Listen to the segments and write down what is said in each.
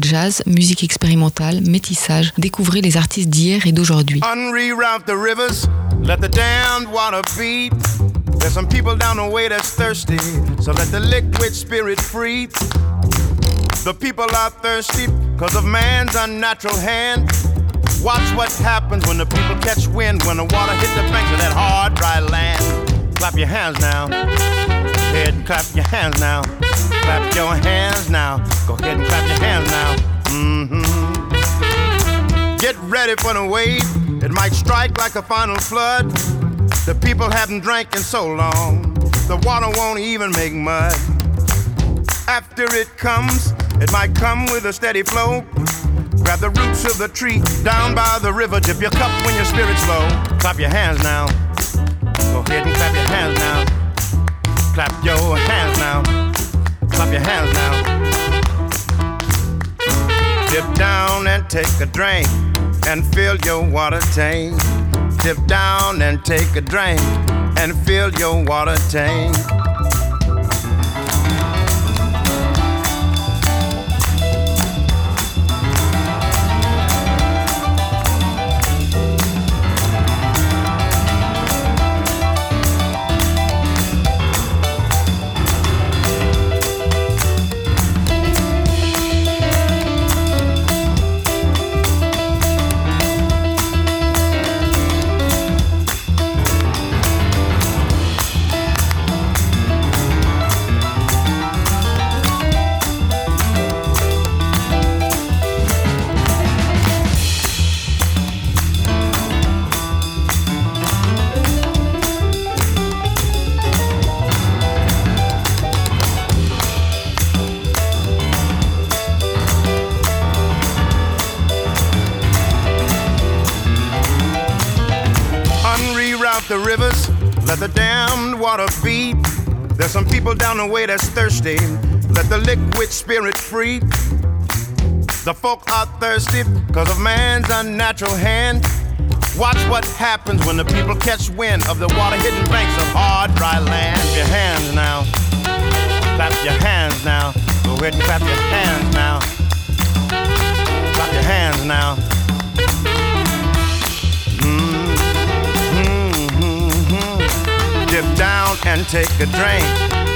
jazz, musique expérimentale, métissage, découvrez les artistes d'hier et d'aujourd'hui. There's some people down the way that's thirsty, so let the liquid spirit free. The people are thirsty because of man's unnatural hand. Watch what happens when the people catch wind, when the water hits the banks of that hard, dry land. Clap your hands now. Head and clap your hands now. Clap your hands now. Go ahead and clap your hands now. Mm-hmm. Get ready for the wave. It might strike like a final flood. The people haven't drank in so long. The water won't even make mud. After it comes, it might come with a steady flow. Grab the roots of the tree down by the river. Dip your cup when your spirit's low. Clap your hands now. Go ahead and clap your hands now. Clap your hands now. Clap your hands now. Dip down and take a drink and fill your water tank. Dip down and take a drink and fill your water tank. Some people down the way that's thirsty. Let the liquid spirit free. The folk are thirsty because of man's unnatural hand. Watch what happens when the people catch wind of the water hidden banks of hard, dry land. Clap Your hands now. Clap your hands now. Go ahead and clap your hands now. Clap your hands now. Mm-hmm. Dip down and take a drink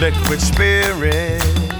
Liquid spirit.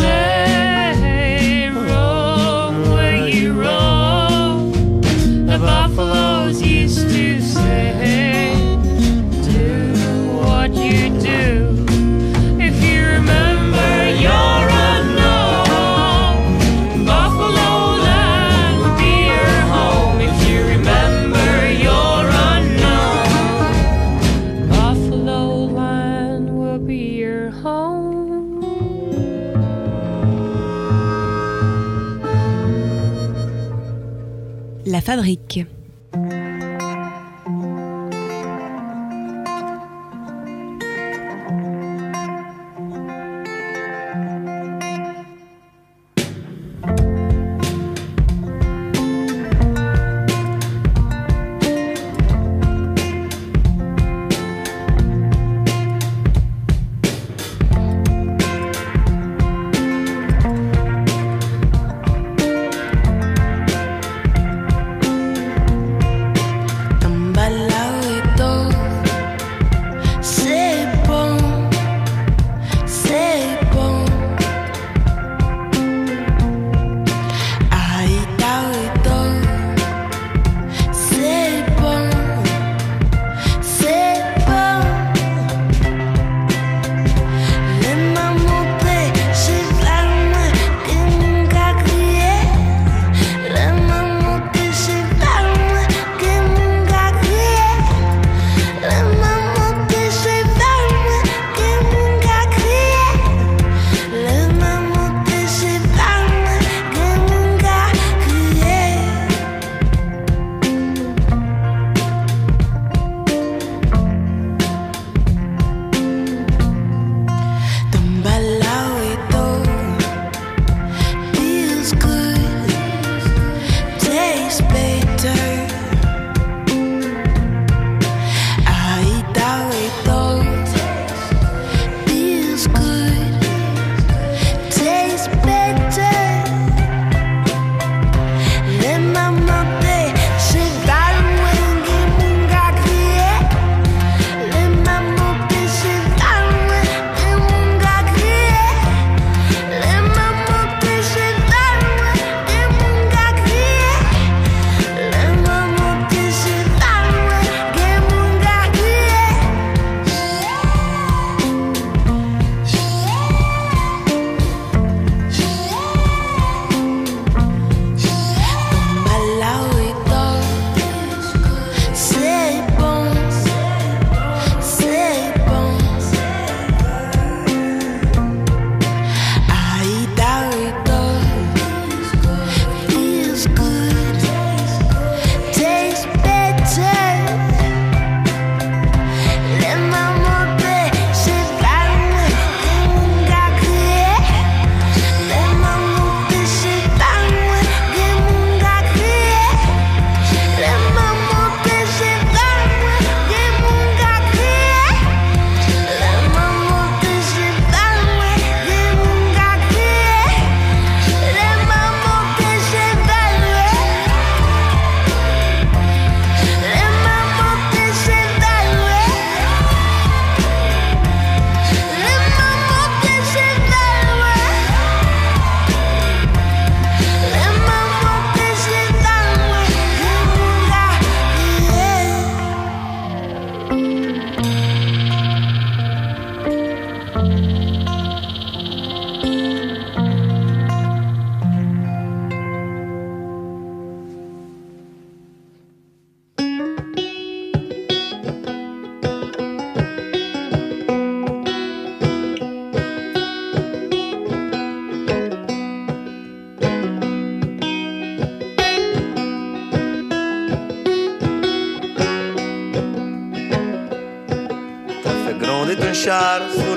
Home. Fabrique.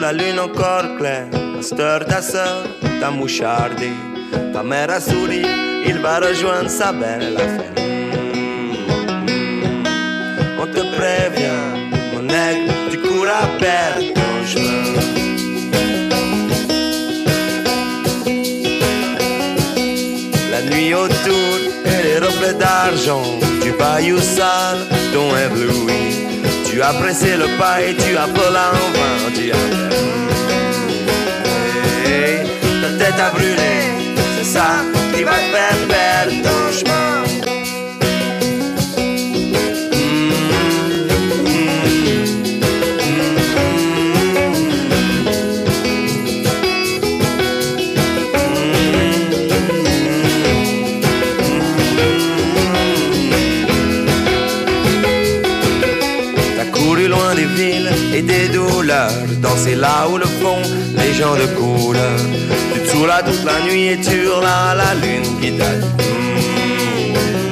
La lune encore claire. Master, ta sœur t'a mouchardé. Ta mère a souri, il va rejoindre sa belle affaire. On te prévient, mon aigle, tu cours à perdre ton chemin. La nuit autour et les reflets d'argent du bayou sale dont ébloui. Tu as pressé le pas et tu as volé en vain. Tu as tête à brûler, c'est ça qui va te faire perdre ton chemin. là où le fond les gens de coulent. Tu tournes toute la nuit et tu hurles la lune qui date. Mmh.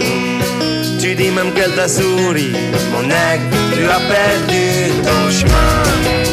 Hmm. Tu dis même qu'elle t'a souri, mon aigle, tu as perdu ton chemin.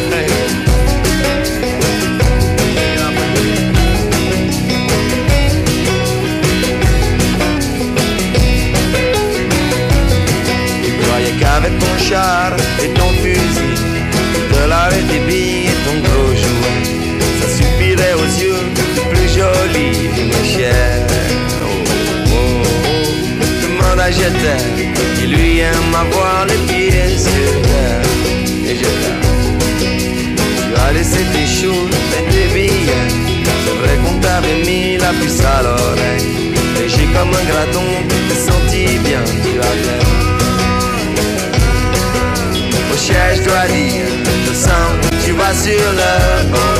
still love.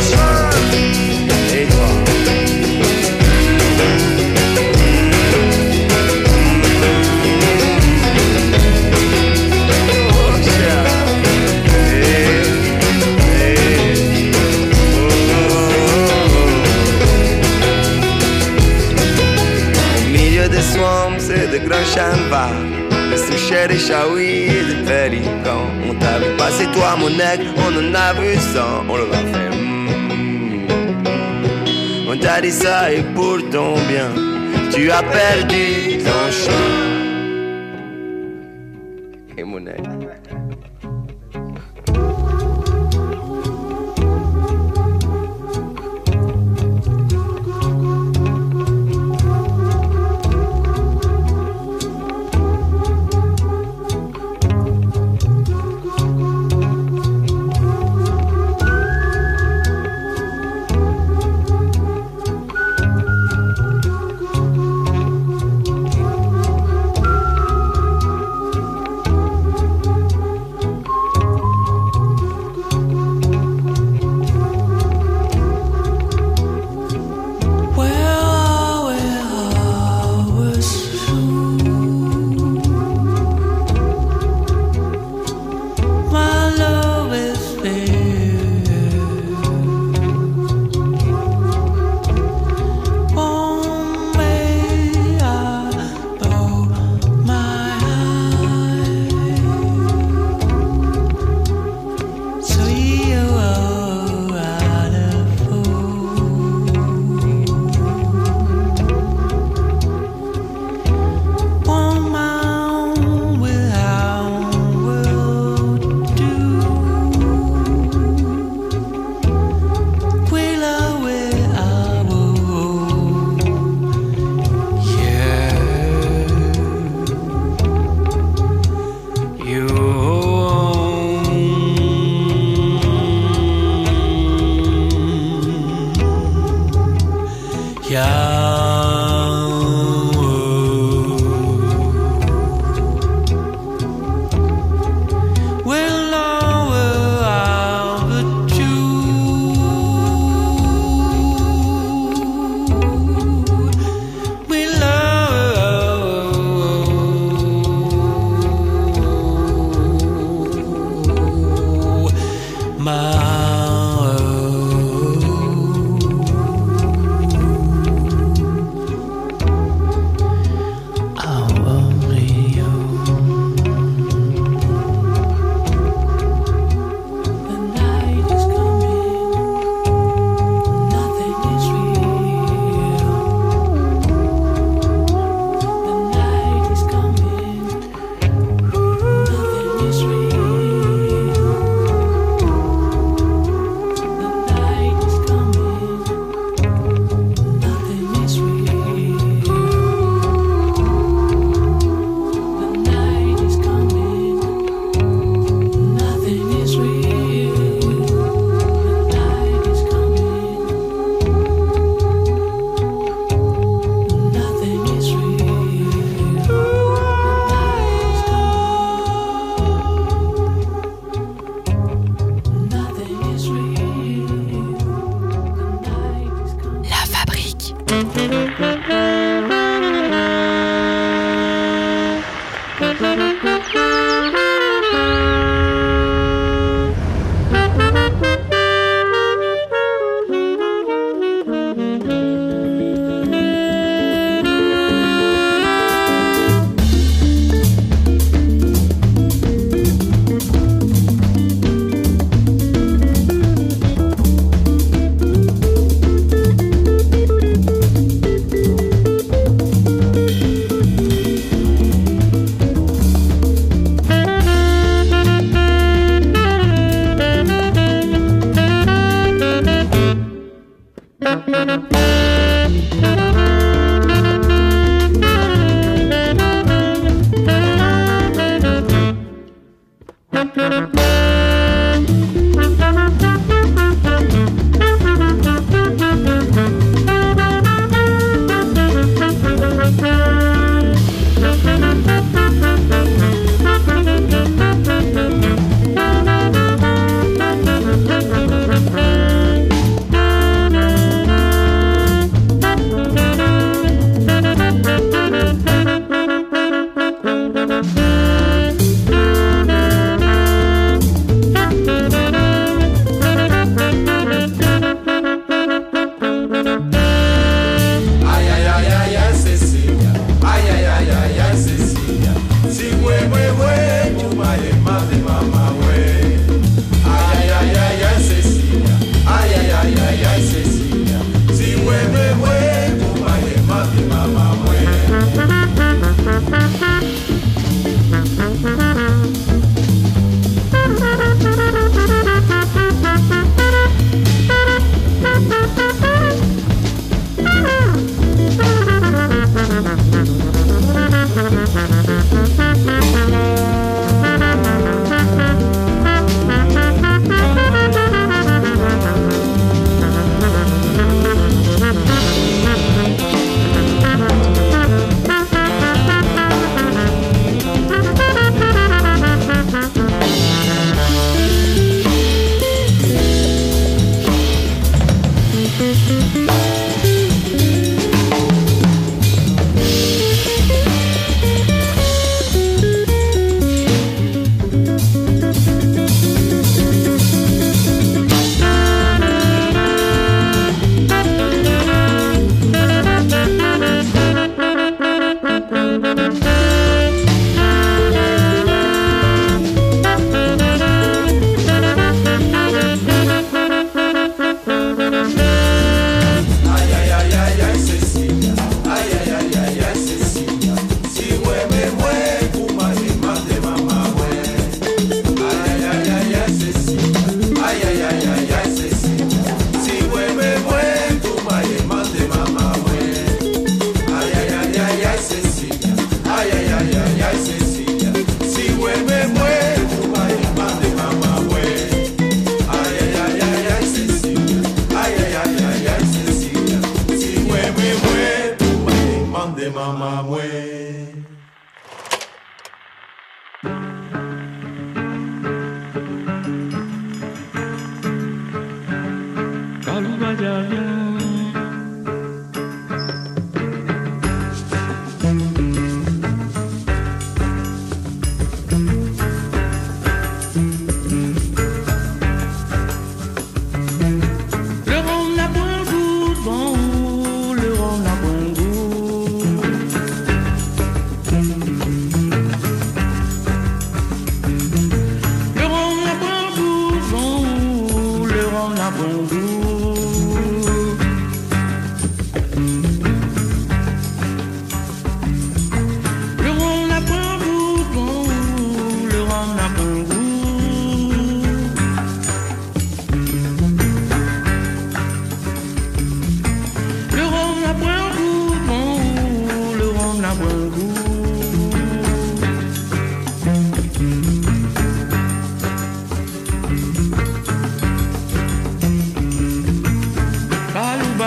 riche, ah oui, des. On t'a vu passer, toi, mon nègre, on en a vu cent. On l'a fait, mm. On t'a dit ça et pour ton bien, tu as perdu ton champ.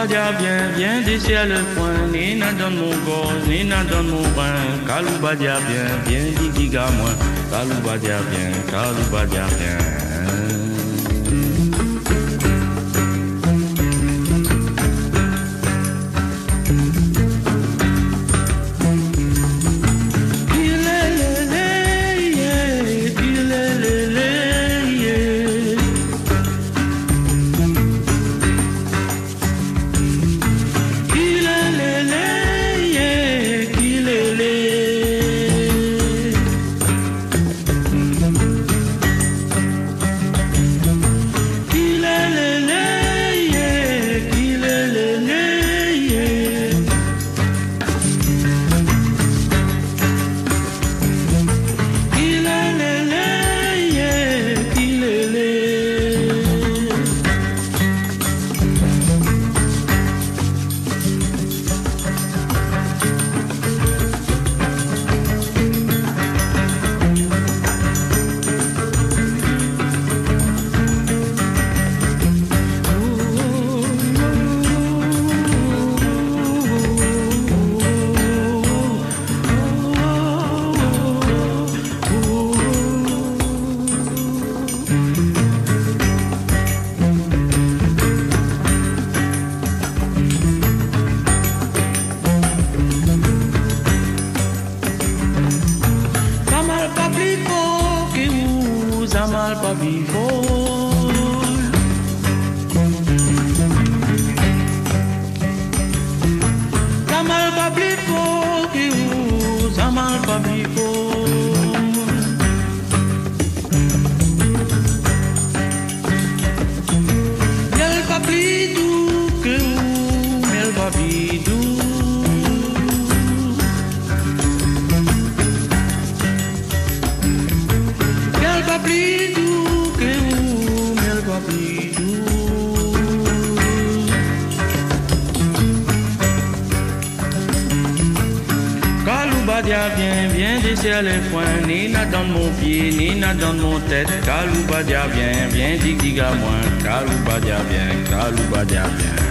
Kaloubadia, viens, viens d'ici le point. Nina donne mon gorge, Nina donne mon brin. Kaloubadia, viens, viens, diga moi. Kaloubadia, viens, Kaloubadia, viens. 밤에 ciel et foin, Nina dans mon pied, Nina dans mon tête, Kaloubadia bien, bien, dig dig à moi, Kaloubadia bien, Kaloubadia bien.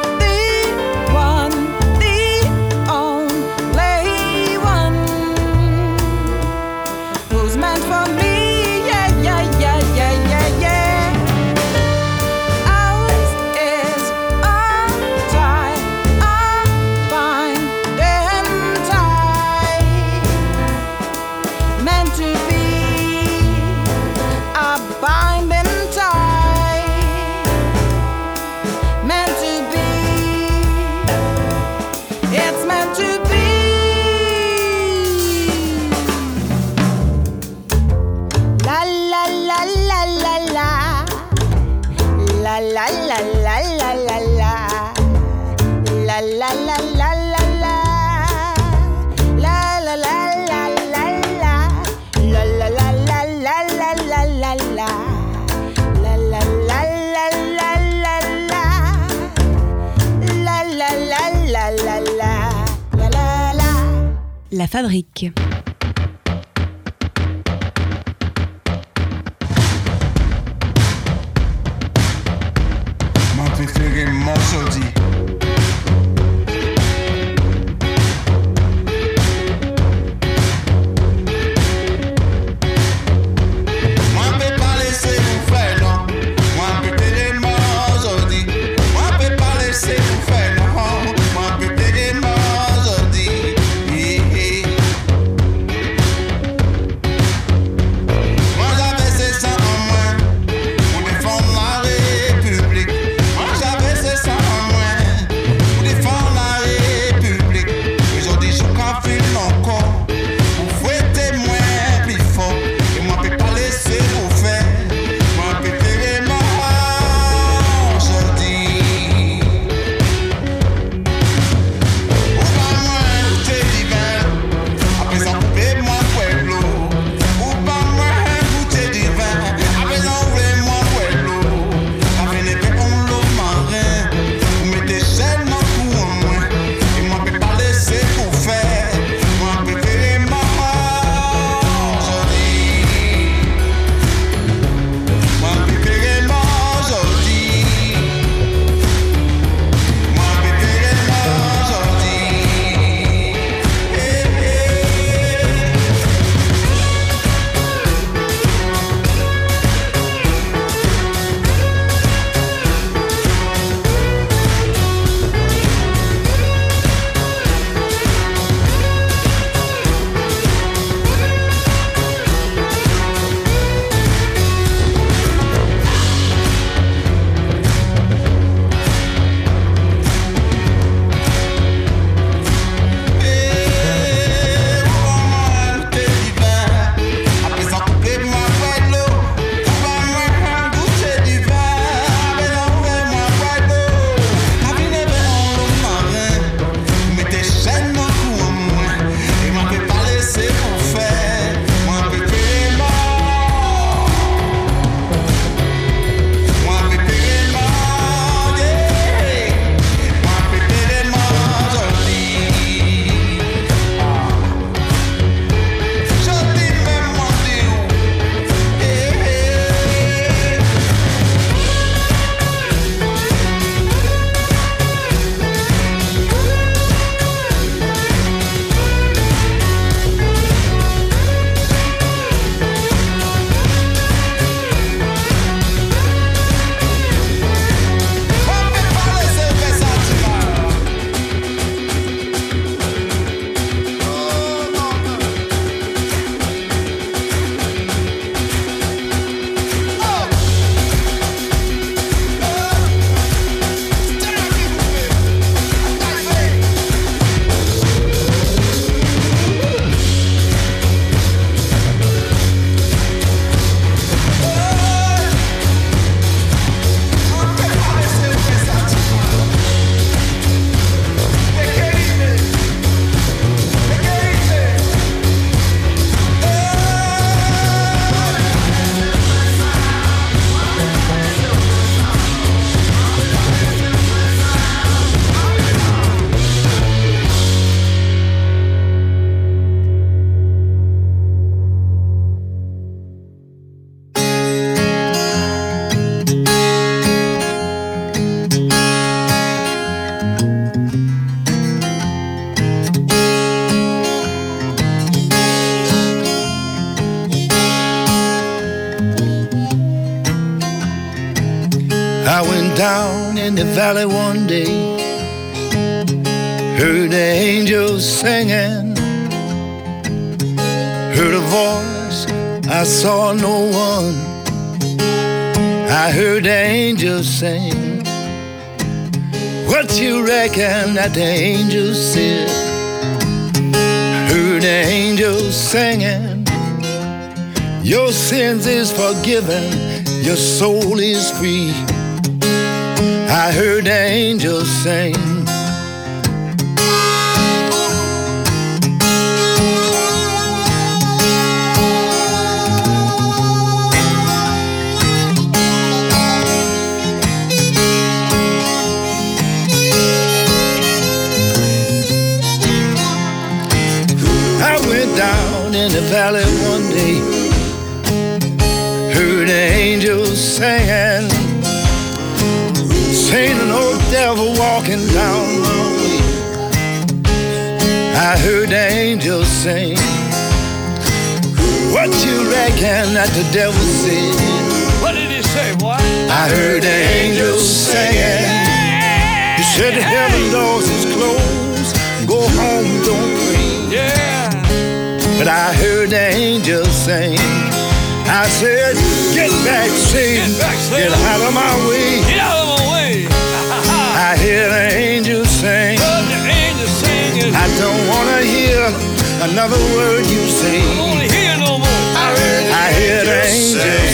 fabrique. Valley one day, heard the angels singing, heard a voice, I saw no one. I heard the angels sing. What you reckon that the angels said? Heard the angels singing. Your sins is forgiven, your soul is free. I heard angels sing. I went down in the valley I heard angels sing. What you reckon that the devil said? What did he say, boy? I heard angels singing. He said the heaven doors is closed. Go home, don't pray. Yeah. But I heard angels sing. I said, Get back, Satan. Get back, Get out of my way. Get out of my way. Another word you say. I don't want hear no more. I hear the angels sing.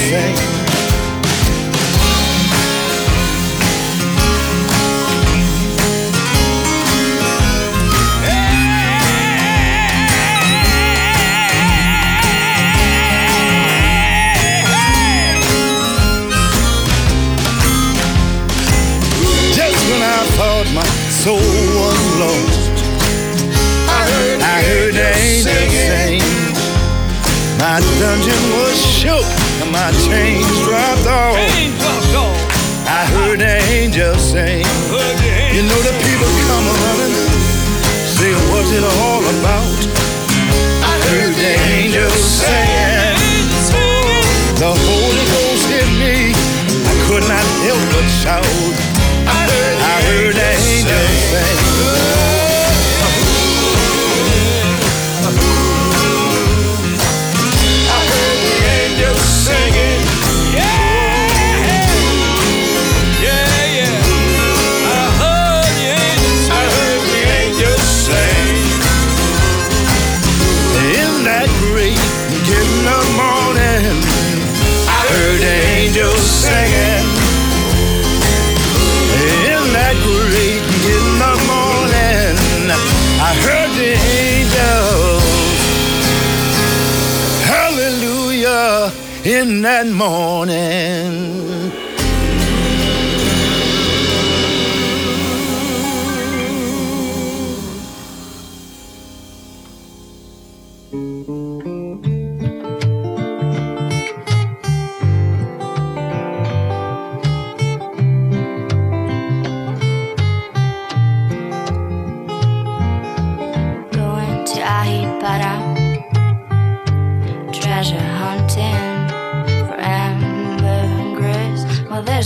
That morning.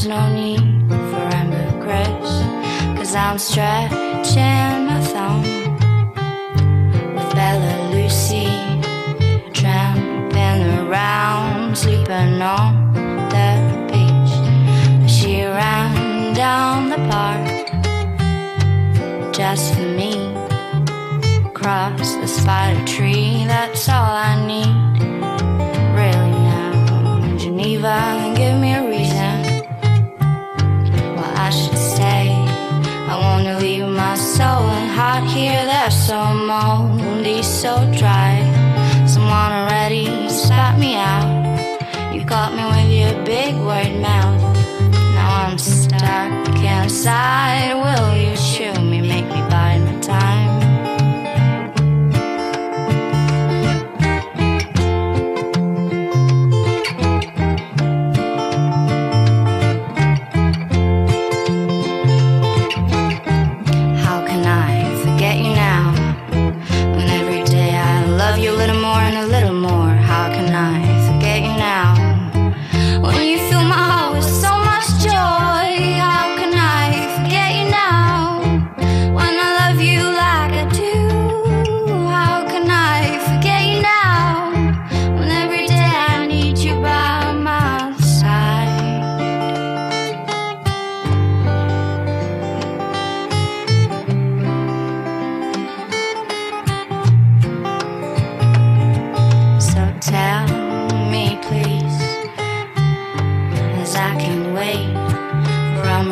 There's no need for ambergris, cause I'm stretching my thumb with Bella Lucy, tramping around, sleeping on the beach. She ran down the park just for me across the spider tree. That's all I need. Really now, Geneva, so moldy, so dry. Someone already spat me out. You got me with your big word mouth. Now I'm stuck inside. Will you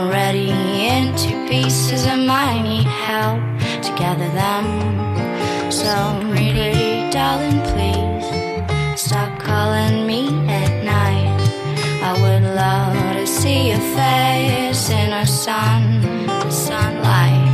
already into pieces and I need help to gather them. So pretty, darling, please stop calling me at night. I would love to see your face in the sun, sunlight.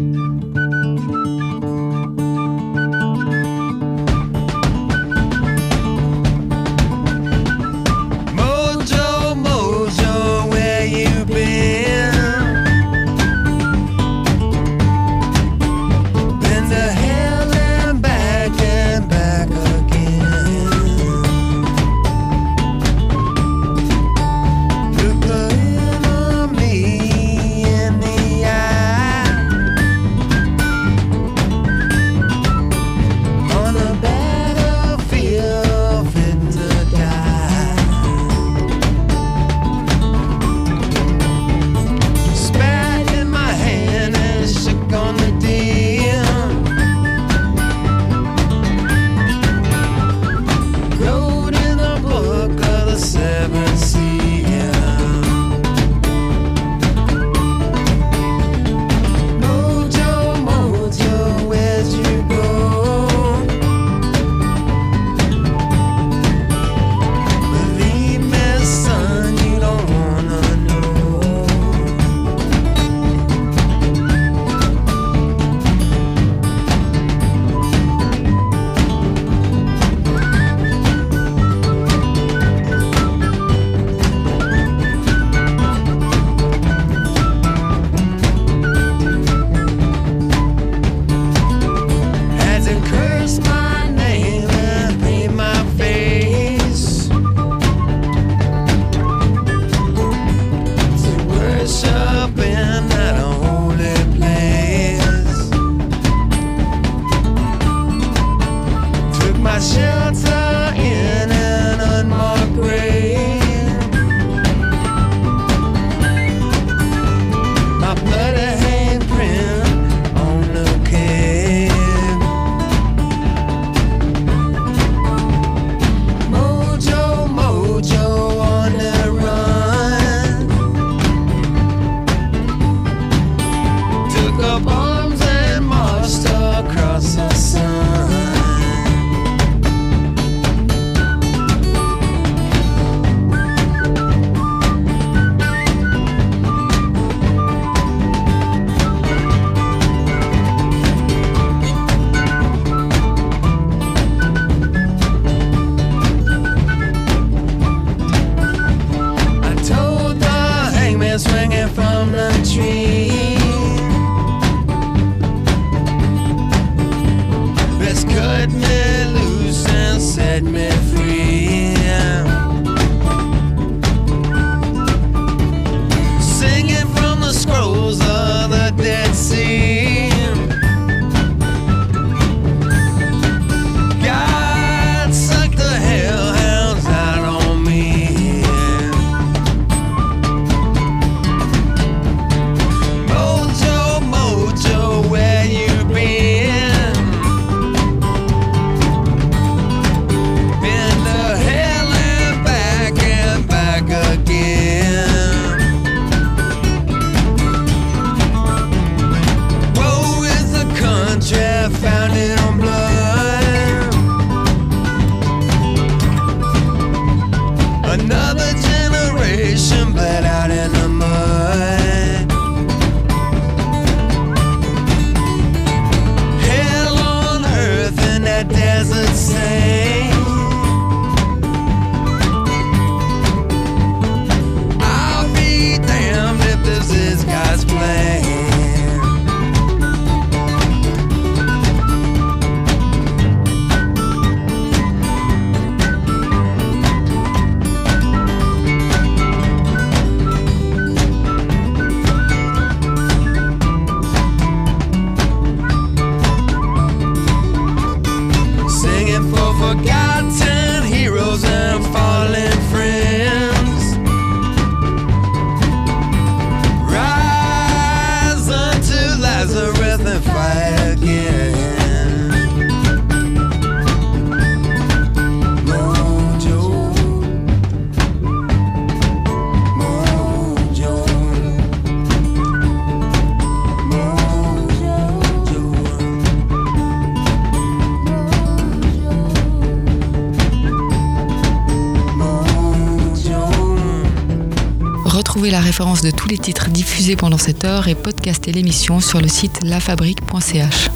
Música 下次 is pendant cette heure et podcaster l'émission sur le site lafabrique.ch.